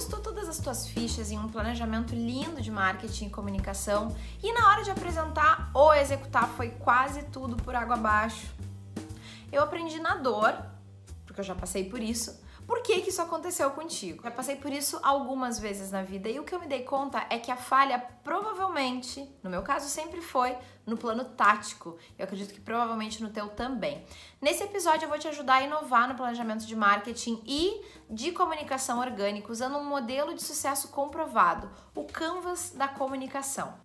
apostou todas as tuas fichas em um planejamento lindo de marketing e comunicação e na hora de apresentar ou executar foi quase tudo por água abaixo? Eu aprendi na dor, porque eu já passei por isso, por que, que isso aconteceu contigo? Já passei por isso algumas vezes na vida e o que eu me dei conta é que a falha provavelmente, no meu caso sempre foi no plano tático. Eu acredito que provavelmente no teu também. Nesse episódio eu vou te ajudar a inovar no planejamento de marketing e de comunicação orgânica usando um modelo de sucesso comprovado, o Canvas da comunicação.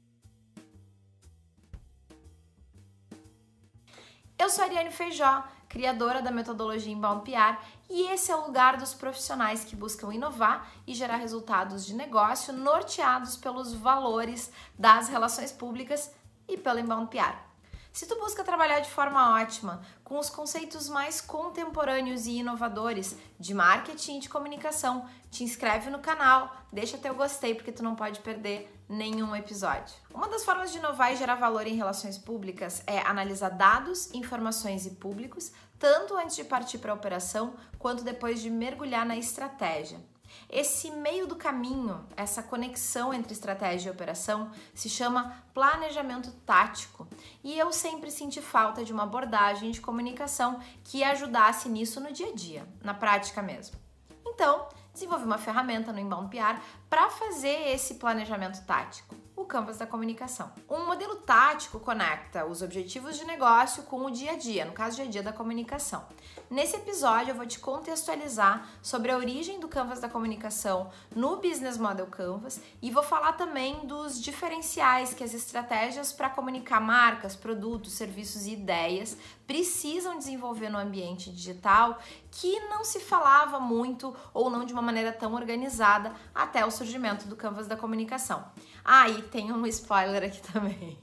Eu sou a Ariane Feijó, criadora da metodologia Inbound PR, e esse é o lugar dos profissionais que buscam inovar e gerar resultados de negócio norteados pelos valores das relações públicas e pelo Inbound PR. Se tu busca trabalhar de forma ótima, com os conceitos mais contemporâneos e inovadores de marketing e de comunicação, te inscreve no canal, deixa teu gostei porque tu não pode perder nenhum episódio. Uma das formas de inovar e gerar valor em relações públicas é analisar dados, informações e públicos, tanto antes de partir para a operação quanto depois de mergulhar na estratégia. Esse meio do caminho, essa conexão entre estratégia e operação, se chama planejamento tático. E eu sempre senti falta de uma abordagem de comunicação que ajudasse nisso no dia a dia, na prática mesmo. Então, desenvolvi uma ferramenta no Inbound PR para fazer esse planejamento tático o Canvas da comunicação. Um modelo tático conecta os objetivos de negócio com o dia a dia, no caso, dia a dia da comunicação. Nesse episódio, eu vou te contextualizar sobre a origem do Canvas da comunicação no Business Model Canvas e vou falar também dos diferenciais que as estratégias para comunicar marcas, produtos, serviços e ideias precisam desenvolver no ambiente digital que não se falava muito ou não de uma maneira tão organizada até o surgimento do Canvas da comunicação. Ah, e tem um spoiler aqui também.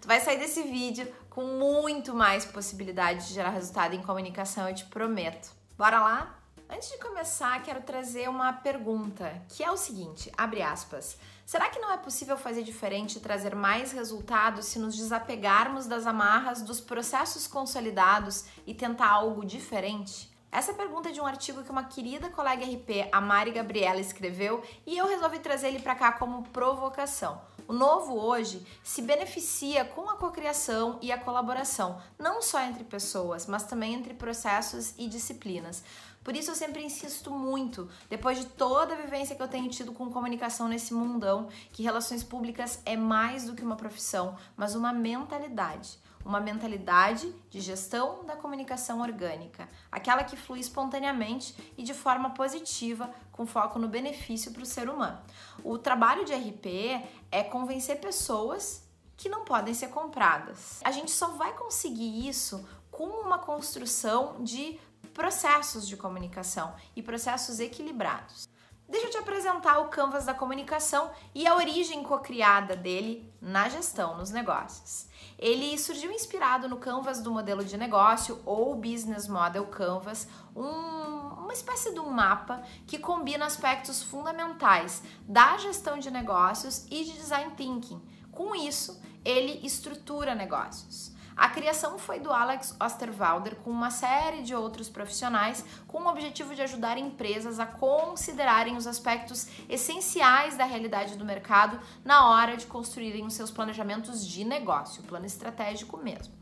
Tu vai sair desse vídeo com muito mais possibilidade de gerar resultado em comunicação, eu te prometo. Bora lá? Antes de começar, quero trazer uma pergunta, que é o seguinte, abre aspas. Será que não é possível fazer diferente e trazer mais resultados se nos desapegarmos das amarras dos processos consolidados e tentar algo diferente? Essa pergunta é de um artigo que uma querida colega RP, a Mari Gabriela, escreveu e eu resolvi trazer ele para cá como provocação. O novo hoje se beneficia com a cocriação e a colaboração, não só entre pessoas, mas também entre processos e disciplinas. Por isso eu sempre insisto muito, depois de toda a vivência que eu tenho tido com comunicação nesse mundão, que relações públicas é mais do que uma profissão, mas uma mentalidade uma mentalidade de gestão da comunicação orgânica, aquela que flui espontaneamente e de forma positiva, com foco no benefício para o ser humano. O trabalho de RP é convencer pessoas que não podem ser compradas. A gente só vai conseguir isso com uma construção de processos de comunicação e processos equilibrados. Deixa eu te apresentar o Canvas da comunicação e a origem cocriada dele na gestão, nos negócios. Ele surgiu inspirado no Canvas do modelo de negócio ou Business Model Canvas, um, uma espécie de um mapa que combina aspectos fundamentais da gestão de negócios e de design thinking. Com isso, ele estrutura negócios. A criação foi do Alex Osterwalder com uma série de outros profissionais com o objetivo de ajudar empresas a considerarem os aspectos essenciais da realidade do mercado na hora de construírem os seus planejamentos de negócio, plano estratégico mesmo.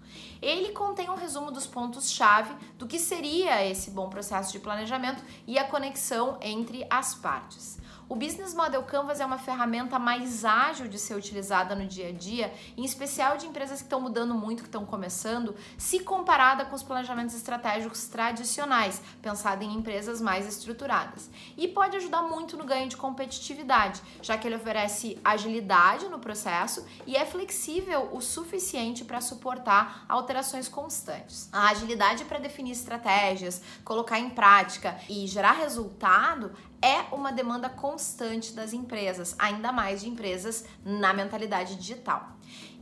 Ele contém um resumo dos pontos-chave do que seria esse bom processo de planejamento e a conexão entre as partes. O Business Model Canvas é uma ferramenta mais ágil de ser utilizada no dia a dia, em especial de empresas que estão mudando muito, que estão começando, se comparada com os planejamentos estratégicos tradicionais, pensado em empresas mais estruturadas. E pode ajudar muito no ganho de competitividade, já que ele oferece agilidade no processo e é flexível o suficiente para suportar alterações constantes. A agilidade para definir estratégias, colocar em prática e gerar resultado é uma demanda constante das empresas, ainda mais de empresas na mentalidade digital.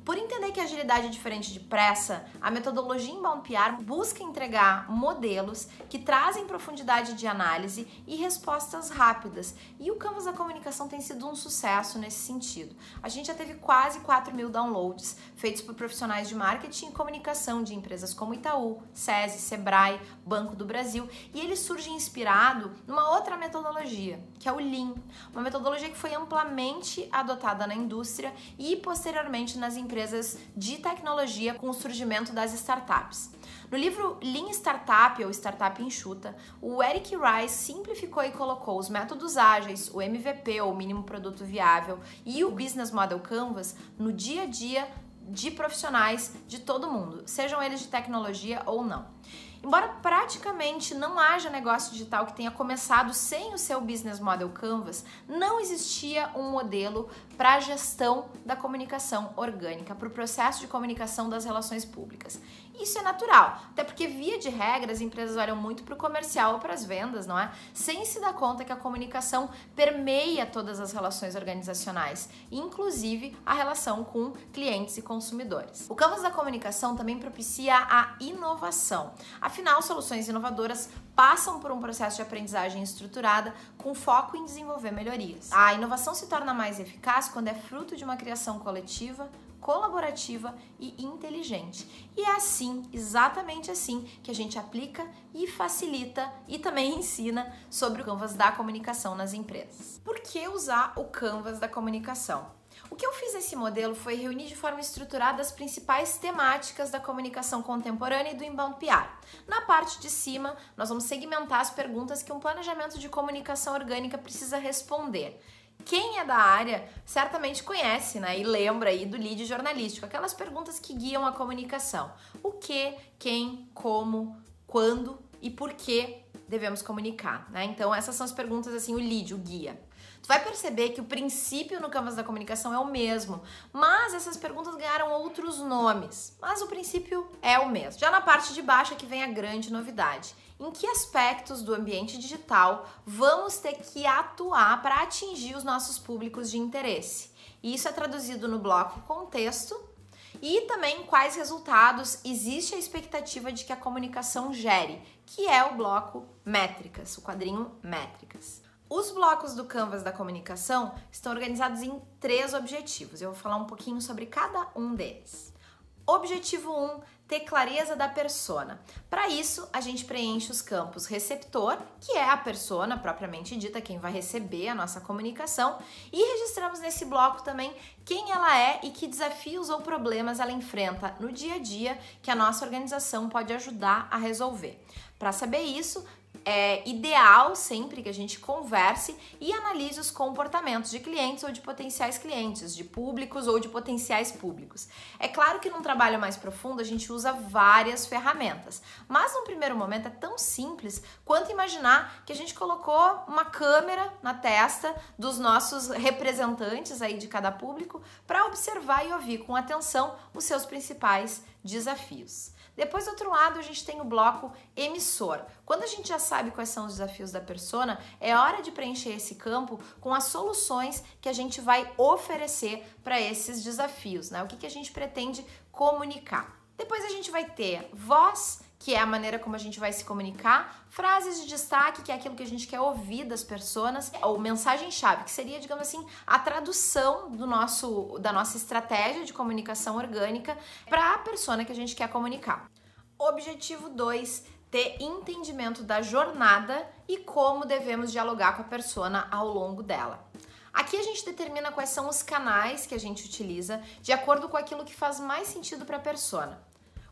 Por entender que agilidade é diferente de pressa, a metodologia Inbound PR busca entregar modelos que trazem profundidade de análise e respostas rápidas. E o Canvas da Comunicação tem sido um sucesso nesse sentido. A gente já teve quase 4 mil downloads feitos por profissionais de marketing e comunicação de empresas como Itaú, SESI, Sebrae, Banco do Brasil. E ele surge inspirado numa outra metodologia, que é o Lean, uma metodologia que foi amplamente adotada na indústria e posteriormente nas empresas de tecnologia com o surgimento das startups. No livro Lean Startup ou Startup Enxuta, o Eric Rice simplificou e colocou os métodos ágeis, o MVP ou mínimo produto viável e o Business Model Canvas no dia a dia de profissionais de todo mundo, sejam eles de tecnologia ou não. Embora praticamente não haja negócio digital que tenha começado sem o seu business model Canvas, não existia um modelo para a gestão da comunicação orgânica, para o processo de comunicação das relações públicas. Isso é natural, até porque, via de regra, as empresas olham muito para o comercial ou para as vendas, não é? Sem se dar conta que a comunicação permeia todas as relações organizacionais, inclusive a relação com clientes e consumidores. O Canvas da comunicação também propicia a inovação. Afinal, soluções inovadoras passam por um processo de aprendizagem estruturada com foco em desenvolver melhorias. A inovação se torna mais eficaz quando é fruto de uma criação coletiva, colaborativa e inteligente. E é assim, exatamente assim, que a gente aplica e facilita e também ensina sobre o Canvas da comunicação nas empresas. Por que usar o Canvas da comunicação? O que eu fiz nesse modelo foi reunir de forma estruturada as principais temáticas da comunicação contemporânea e do inbound PR. Na parte de cima, nós vamos segmentar as perguntas que um planejamento de comunicação orgânica precisa responder. Quem é da área certamente conhece, né? E lembra aí do lead jornalístico, aquelas perguntas que guiam a comunicação. O que, quem, como, quando e por que devemos comunicar, né? Então essas são as perguntas assim, o lead, o guia. Tu vai perceber que o princípio no Canvas da comunicação é o mesmo, mas essas perguntas ganharam outros nomes, mas o princípio é o mesmo. Já na parte de baixo é que vem a grande novidade. Em que aspectos do ambiente digital vamos ter que atuar para atingir os nossos públicos de interesse? Isso é traduzido no bloco contexto e também quais resultados existe a expectativa de que a comunicação gere, que é o bloco métricas, o quadrinho métricas. Os blocos do Canvas da comunicação estão organizados em três objetivos. Eu vou falar um pouquinho sobre cada um deles. Objetivo 1, um, ter clareza da persona. Para isso, a gente preenche os campos receptor, que é a persona propriamente dita, quem vai receber a nossa comunicação, e registramos nesse bloco também quem ela é e que desafios ou problemas ela enfrenta no dia a dia que a nossa organização pode ajudar a resolver. Para saber isso, é ideal sempre que a gente converse e analise os comportamentos de clientes ou de potenciais clientes, de públicos ou de potenciais públicos. É claro que num trabalho mais profundo a gente usa várias ferramentas, mas num primeiro momento é tão simples quanto imaginar que a gente colocou uma câmera na testa dos nossos representantes aí de cada público para observar e ouvir com atenção os seus principais desafios. Depois, do outro lado, a gente tem o bloco emissor. Quando a gente já sabe quais são os desafios da persona, é hora de preencher esse campo com as soluções que a gente vai oferecer para esses desafios, né? O que, que a gente pretende comunicar. Depois a gente vai ter voz, que é a maneira como a gente vai se comunicar, frases de destaque, que é aquilo que a gente quer ouvir das pessoas, ou mensagem-chave, que seria, digamos assim, a tradução do nosso, da nossa estratégia de comunicação orgânica para a persona que a gente quer comunicar. Objetivo 2, ter entendimento da jornada e como devemos dialogar com a persona ao longo dela. Aqui a gente determina quais são os canais que a gente utiliza de acordo com aquilo que faz mais sentido para a persona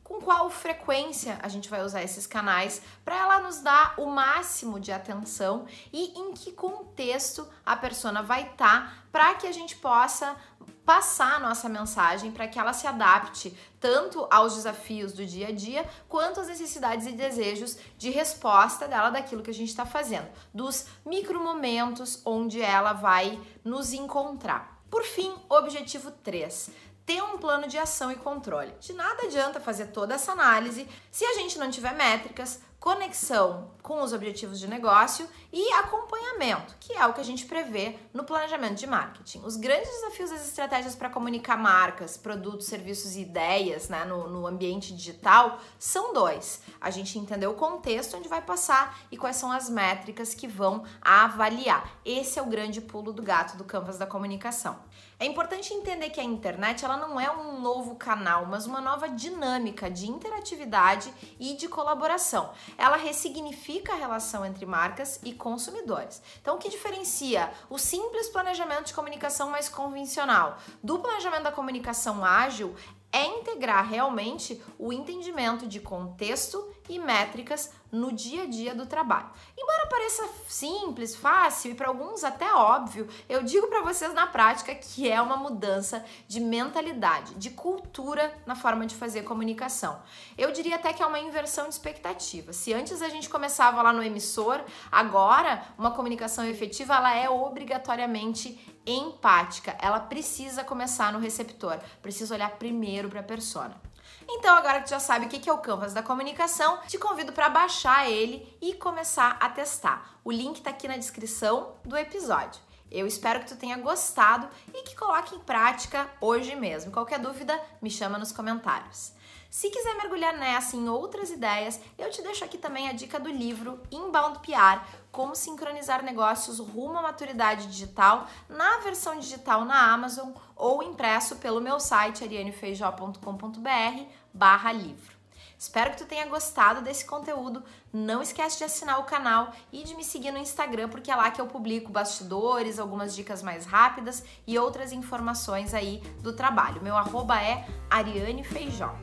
com qual frequência a gente vai usar esses canais para ela nos dar o máximo de atenção e em que contexto a persona vai estar tá para que a gente possa passar nossa mensagem para que ela se adapte tanto aos desafios do dia a dia quanto às necessidades e desejos de resposta dela daquilo que a gente está fazendo, dos micro momentos onde ela vai nos encontrar. Por fim, objetivo 3 ter um plano de ação e controle. De nada adianta fazer toda essa análise se a gente não tiver métricas, conexão com os objetivos de negócio e acompanhamento, que é o que a gente prevê no planejamento de marketing. Os grandes desafios das estratégias para comunicar marcas, produtos, serviços e ideias né, no, no ambiente digital são dois. A gente entender o contexto onde vai passar e quais são as métricas que vão avaliar. Esse é o grande pulo do gato do canvas da comunicação. É importante entender que a internet ela não é um novo canal, mas uma nova dinâmica de interatividade e de colaboração. Ela ressignifica a relação entre marcas e consumidores. Então, o que diferencia o simples planejamento de comunicação mais convencional do planejamento da comunicação ágil é integrar realmente o entendimento de contexto e métricas no dia a dia do trabalho. Embora pareça simples, fácil e para alguns até óbvio, eu digo para vocês na prática que é uma mudança de mentalidade, de cultura na forma de fazer comunicação. Eu diria até que é uma inversão de expectativa. Se antes a gente começava lá no emissor, agora uma comunicação efetiva ela é obrigatoriamente empática. Ela precisa começar no receptor, precisa olhar primeiro para a persona. Então, agora que já sabe o que é o Canvas da comunicação, te convido para baixar ele e começar a testar. O link está aqui na descrição do episódio. Eu espero que tu tenha gostado e que coloque em prática hoje mesmo. Qualquer dúvida, me chama nos comentários. Se quiser mergulhar nessa em outras ideias, eu te deixo aqui também a dica do livro Inbound PR, como sincronizar negócios rumo à maturidade digital, na versão digital na Amazon ou impresso pelo meu site arianefeijó.com.br barra livro. Espero que tu tenha gostado desse conteúdo. Não esquece de assinar o canal e de me seguir no Instagram, porque é lá que eu publico bastidores, algumas dicas mais rápidas e outras informações aí do trabalho. Meu arroba é Ariane Feijó.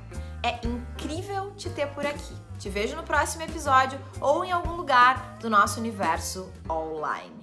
É incrível te ter por aqui. Te vejo no próximo episódio ou em algum lugar do nosso universo online.